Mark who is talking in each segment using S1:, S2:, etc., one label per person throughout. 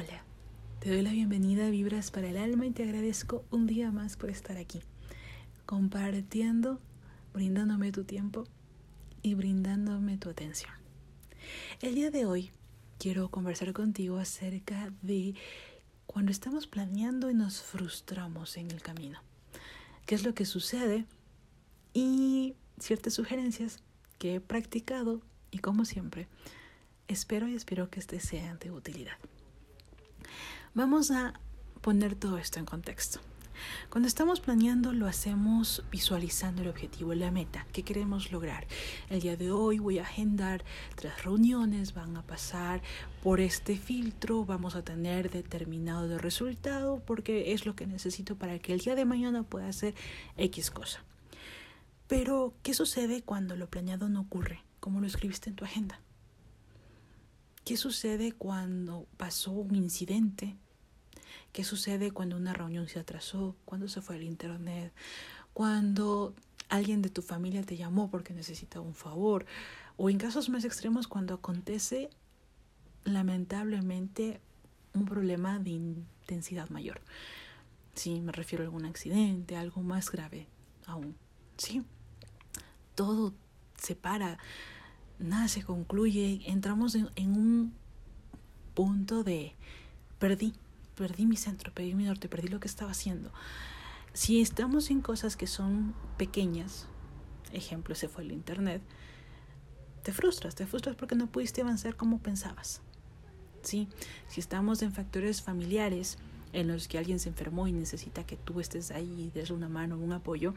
S1: Hola, te doy la bienvenida a Vibras para el Alma y te agradezco un día más por estar aquí, compartiendo, brindándome tu tiempo y brindándome tu atención. El día de hoy quiero conversar contigo acerca de cuando estamos planeando y nos frustramos en el camino. ¿Qué es lo que sucede? Y ciertas sugerencias que he practicado y como siempre, espero y espero que este sea de utilidad. Vamos a poner todo esto en contexto. Cuando estamos planeando lo hacemos visualizando el objetivo, la meta que queremos lograr. El día de hoy voy a agendar tres reuniones, van a pasar por este filtro, vamos a tener determinado de resultado porque es lo que necesito para que el día de mañana pueda hacer X cosa. Pero, ¿qué sucede cuando lo planeado no ocurre? como lo escribiste en tu agenda? ¿Qué sucede cuando pasó un incidente? ¿Qué sucede cuando una reunión se atrasó? ¿Cuándo se fue el internet? ¿Cuando alguien de tu familia te llamó porque necesitaba un favor? O en casos más extremos, cuando acontece lamentablemente un problema de intensidad mayor. Sí, me refiero a algún accidente, algo más grave aún. Sí, todo se para, nada se concluye, entramos en, un punto de perdí, perdí mi centro, perdí mi norte, perdí lo que estaba haciendo. Si estamos en cosas que son pequeñas, ejemplo, se fue el internet, te frustras, te frustras porque no pudiste avanzar como pensabas. ¿Sí? Si estamos en factores familiares en los que alguien se enfermó y necesita que tú estés ahí y des una mano, un apoyo,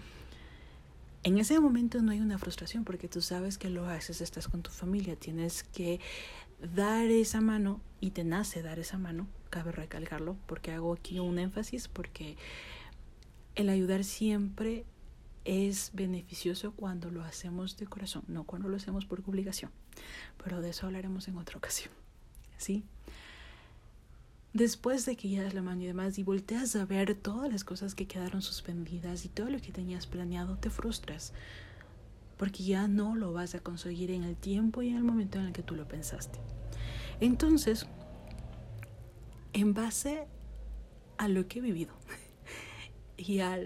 S1: en ese momento no hay una frustración porque tú sabes que lo haces, estás con tu familia, tienes que dar esa mano y te nace dar esa mano, cabe recalcarlo porque hago aquí un énfasis porque el ayudar siempre es beneficioso cuando lo hacemos de corazón, no cuando lo hacemos por obligación. Pero de eso hablaremos en otra ocasión. ¿Sí? Después de que ya das la mano y demás y volteas a ver todas las cosas que quedaron suspendidas y todo lo que tenías planeado, te frustras. Porque ya no lo vas a conseguir en el tiempo y en el momento en el que tú lo pensaste. Entonces, en base a lo que he vivido y a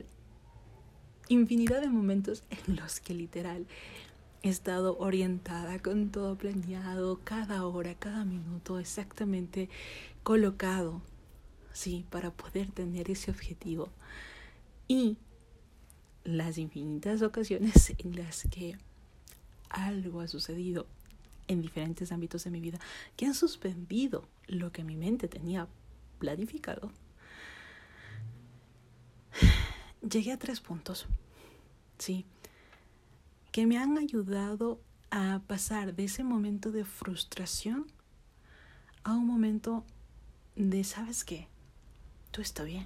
S1: infinidad de momentos en los que literal he estado orientada con todo planeado, cada hora, cada minuto, exactamente colocado, sí, para poder tener ese objetivo. Y las infinitas ocasiones en las que algo ha sucedido en diferentes ámbitos de mi vida que han suspendido lo que mi mente tenía planificado, llegué a tres puntos, sí, que me han ayudado a pasar de ese momento de frustración a un momento de, ¿sabes qué? Tú está bien.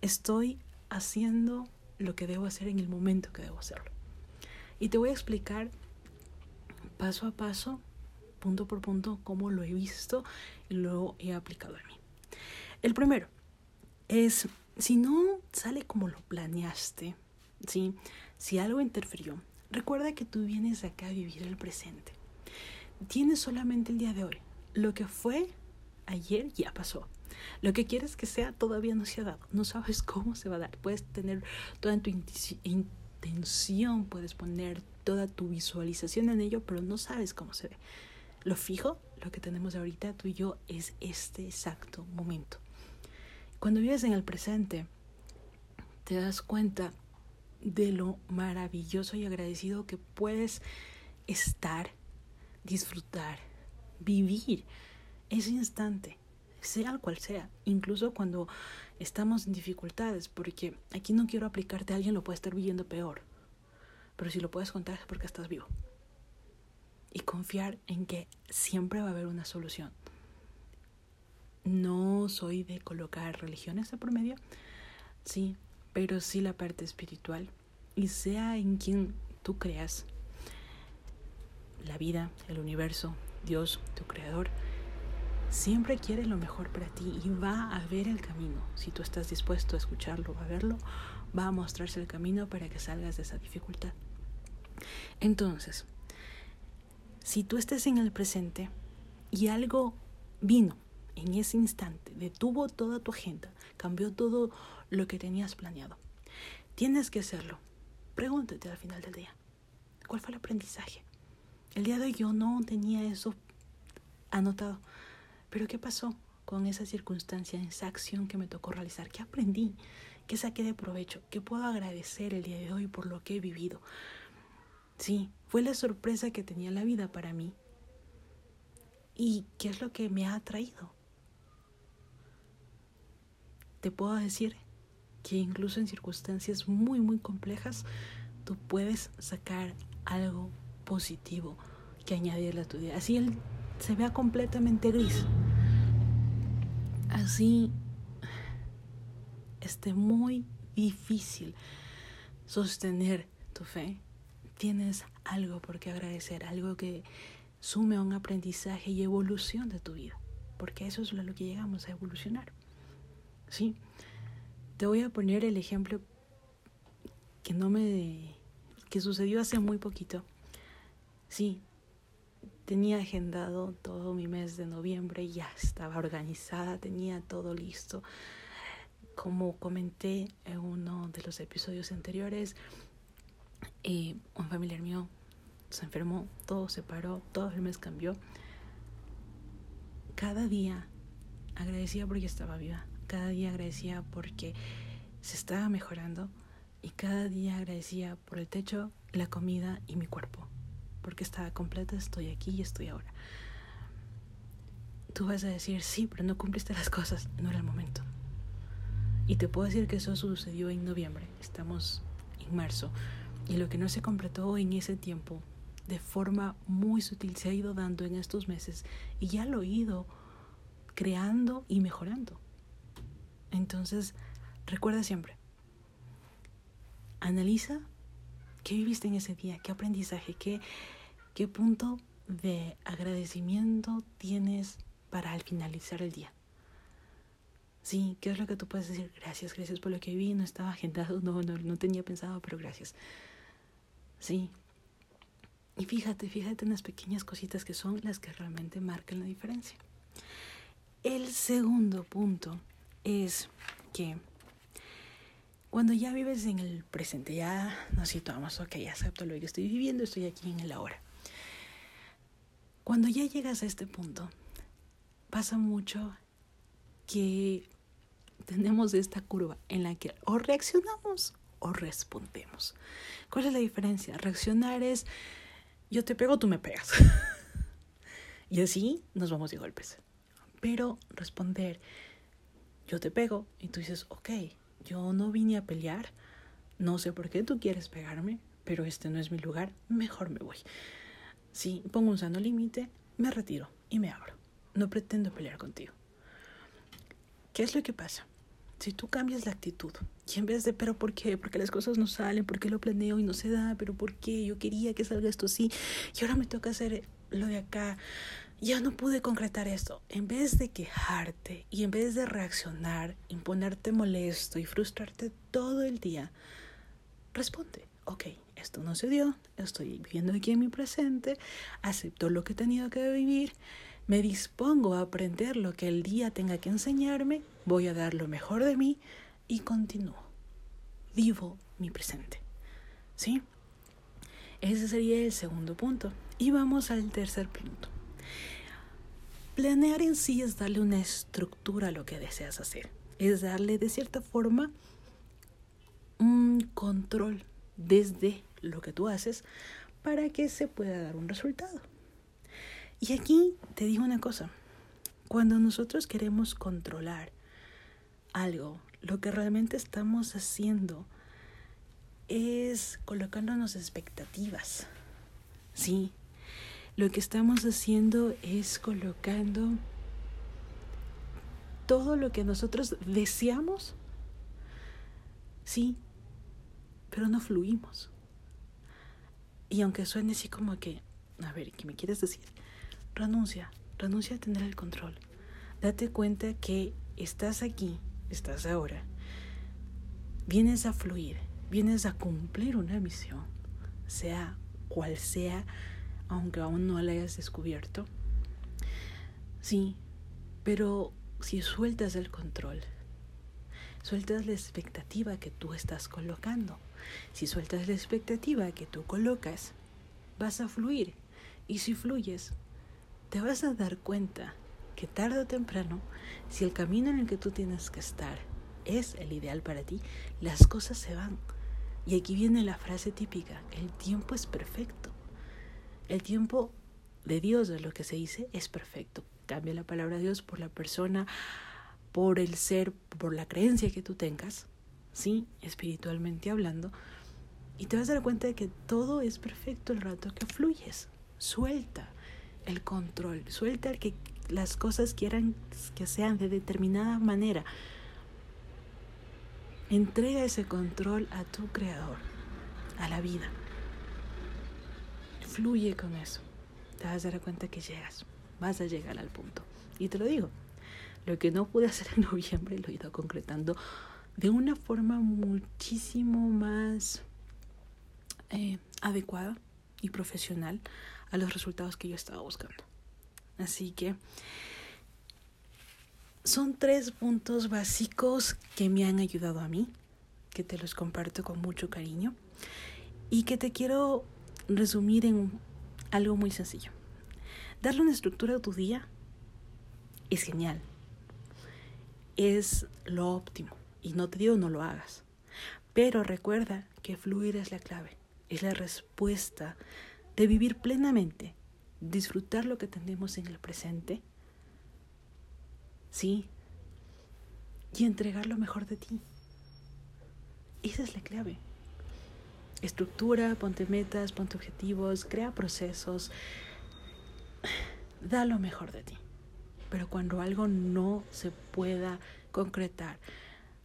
S1: Estoy haciendo lo que debo hacer en el momento que debo hacerlo. Y te voy a explicar paso a paso, punto por punto, cómo lo he visto y lo he aplicado a mí. El primero es, si no sale como lo planeaste, ¿sí? Si algo interfirió, recuerda que tú vienes acá a vivir el presente. Tienes solamente el día de hoy. Lo que fue ayer ya pasó. Lo que quieres que sea todavía no se ha dado. No sabes cómo se va a dar. Puedes tener toda tu intención, puedes poner toda tu visualización en ello, pero no sabes cómo se ve. Lo fijo, lo que tenemos ahorita tú y yo, es este exacto momento. Cuando vives en el presente, te das cuenta de lo maravilloso y agradecido que puedes estar, disfrutar, vivir ese instante, sea el cual sea, incluso cuando estamos en dificultades, porque aquí no quiero aplicarte a alguien lo puede estar viviendo peor, pero si lo puedes contar es porque estás vivo. Y confiar en que siempre va a haber una solución. No soy de colocar religiones de promedio, sí, pero sí la parte espiritual. Y sea en quien tú creas, la vida, el universo, Dios, tu creador, siempre quiere lo mejor para ti y va a ver el camino. Si tú estás dispuesto a escucharlo, a verlo, va a mostrarse el camino para que salgas de esa dificultad. Entonces, si tú estás en el presente y algo vino en ese instante, detuvo toda tu agenda, cambió todo lo que tenías planeado. Tienes que hacerlo. Pregúntate al final del día, ¿cuál fue el aprendizaje? El día de hoy yo no tenía eso anotado, pero ¿qué pasó con esa circunstancia, esa acción que me tocó realizar? ¿Qué aprendí? ¿Qué saqué de provecho? ¿Qué puedo agradecer el día de hoy por lo que he vivido? Sí, fue la sorpresa que tenía la vida para mí. ¿Y qué es lo que me ha traído? Te puedo decir que incluso en circunstancias muy, muy complejas, tú puedes sacar algo positivo que añadirle a tu día. Así él se vea completamente gris. Así esté muy difícil sostener tu fe tienes algo por qué agradecer, algo que sume a un aprendizaje y evolución de tu vida, porque eso es lo que llegamos a evolucionar. ¿Sí? Te voy a poner el ejemplo que no me que sucedió hace muy poquito. Sí, tenía agendado todo mi mes de noviembre, ya estaba organizada, tenía todo listo. Como comenté en uno de los episodios anteriores, y un familiar mío se enfermó, todo se paró, todo el mes cambió. Cada día agradecía porque estaba viva, cada día agradecía porque se estaba mejorando y cada día agradecía por el techo, la comida y mi cuerpo, porque estaba completa, estoy aquí y estoy ahora. Tú vas a decir, sí, pero no cumpliste las cosas, no era el momento. Y te puedo decir que eso sucedió en noviembre, estamos en marzo. Y lo que no se completó en ese tiempo, de forma muy sutil, se ha ido dando en estos meses y ya lo he ido creando y mejorando. Entonces, recuerda siempre, analiza qué viviste en ese día, qué aprendizaje, qué, qué punto de agradecimiento tienes para al finalizar el día. Sí, ¿qué es lo que tú puedes decir? Gracias, gracias por lo que vi, no estaba agendado, no, no, no tenía pensado, pero gracias. Sí. Y fíjate, fíjate en las pequeñas cositas que son las que realmente marcan la diferencia. El segundo punto es que cuando ya vives en el presente, ya nos situamos, ok, acepto lo que estoy viviendo, estoy aquí en el ahora. Cuando ya llegas a este punto, pasa mucho que tenemos esta curva en la que o reaccionamos o respondemos. ¿Cuál es la diferencia? Reaccionar es yo te pego, tú me pegas. y así nos vamos de golpes. Pero responder yo te pego y tú dices, ok, yo no vine a pelear, no sé por qué tú quieres pegarme, pero este no es mi lugar, mejor me voy. Si pongo un sano límite, me retiro y me abro. No pretendo pelear contigo. ¿Qué es lo que pasa? Si tú cambias la actitud y en vez de, pero ¿por qué? Porque las cosas no salen, porque lo planeo y no se da, pero ¿por qué? Yo quería que salga esto así y ahora me toca hacer lo de acá. Ya no pude concretar esto. En vez de quejarte y en vez de reaccionar, imponerte molesto y frustrarte todo el día, responde, ok, esto no se dio, estoy viviendo aquí en mi presente, acepto lo que he tenido que vivir me dispongo a aprender lo que el día tenga que enseñarme, voy a dar lo mejor de mí y continúo. Vivo mi presente. ¿Sí? Ese sería el segundo punto. Y vamos al tercer punto. Planear en sí es darle una estructura a lo que deseas hacer. Es darle de cierta forma un control desde lo que tú haces para que se pueda dar un resultado. Y aquí te digo una cosa, cuando nosotros queremos controlar algo, lo que realmente estamos haciendo es colocándonos expectativas. Sí, lo que estamos haciendo es colocando todo lo que nosotros deseamos, sí, pero no fluimos. Y aunque suene así como que, a ver, ¿qué me quieres decir? renuncia, renuncia a tener el control. Date cuenta que estás aquí, estás ahora. Vienes a fluir, vienes a cumplir una misión, sea cual sea, aunque aún no la hayas descubierto. Sí, Pero si sueltas el control, sueltas la expectativa que tú estás colocando, si sueltas la expectativa que tú colocas, vas a fluir. Y si fluyes, te vas a dar cuenta que tarde o temprano, si el camino en el que tú tienes que estar es el ideal para ti, las cosas se van. Y aquí viene la frase típica, el tiempo es perfecto. El tiempo de Dios, de lo que se dice, es perfecto. Cambia la palabra Dios por la persona, por el ser, por la creencia que tú tengas, ¿sí? Espiritualmente hablando. Y te vas a dar cuenta de que todo es perfecto el rato que fluyes. Suelta el control, suelta el que las cosas quieran que sean de determinada manera. Entrega ese control a tu creador, a la vida. Fluye con eso. Te vas a dar cuenta que llegas, vas a llegar al punto. Y te lo digo, lo que no pude hacer en noviembre lo he ido concretando de una forma muchísimo más eh, adecuada y profesional a los resultados que yo estaba buscando. Así que son tres puntos básicos que me han ayudado a mí, que te los comparto con mucho cariño y que te quiero resumir en algo muy sencillo. Darle una estructura a tu día es genial, es lo óptimo y no te digo no lo hagas, pero recuerda que fluir es la clave, es la respuesta de vivir plenamente disfrutar lo que tenemos en el presente, sí, y entregar lo mejor de ti. Esa es la clave. Estructura, ponte metas, ponte objetivos, crea procesos, da lo mejor de ti. Pero cuando algo no se pueda concretar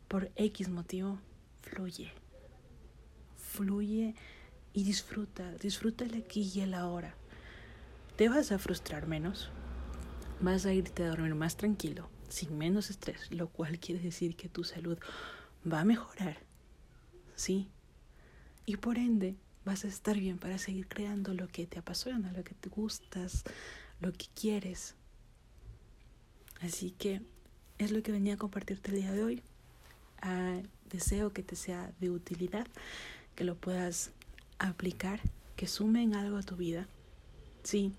S1: por X motivo, fluye. Fluye y disfruta, disfruta el aquí y el ahora te vas a frustrar menos, vas a irte a dormir más tranquilo, sin menos estrés, lo cual quiere decir que tu salud va a mejorar, ¿sí? Y por ende vas a estar bien para seguir creando lo que te apasiona, lo que te gustas, lo que quieres. Así que es lo que venía a compartirte el día de hoy. Ah, deseo que te sea de utilidad, que lo puedas aplicar, que sume en algo a tu vida Sí.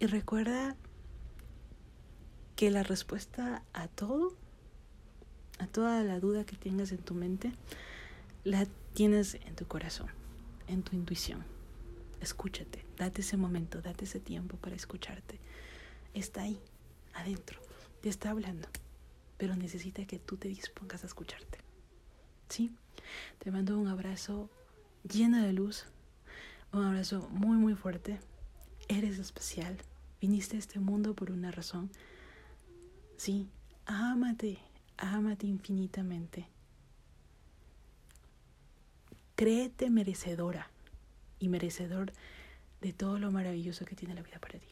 S1: Y recuerda que la respuesta a todo, a toda la duda que tengas en tu mente, la tienes en tu corazón, en tu intuición. Escúchate, date ese momento, date ese tiempo para escucharte. Está ahí, adentro, te está hablando, pero necesita que tú te dispongas a escucharte. ¿Sí? Te mando un abrazo lleno de luz, un abrazo muy muy fuerte. Eres especial. Viniste a este mundo por una razón. Sí, ámate, ámate infinitamente. Créete merecedora y merecedor de todo lo maravilloso que tiene la vida para ti.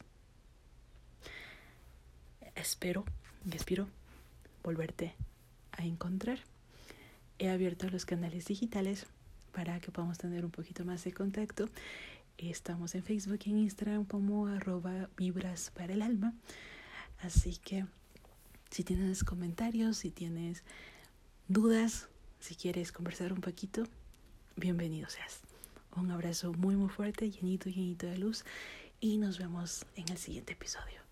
S1: Espero y espero volverte a encontrar. He abierto los canales digitales para que podamos tener un poquito más de contacto. Estamos en Facebook y en Instagram como arroba vibras para el alma. Así que si tienes comentarios, si tienes dudas, si quieres conversar un poquito, bienvenido seas. Un abrazo muy muy fuerte, llenito, llenito de luz y nos vemos en el siguiente episodio.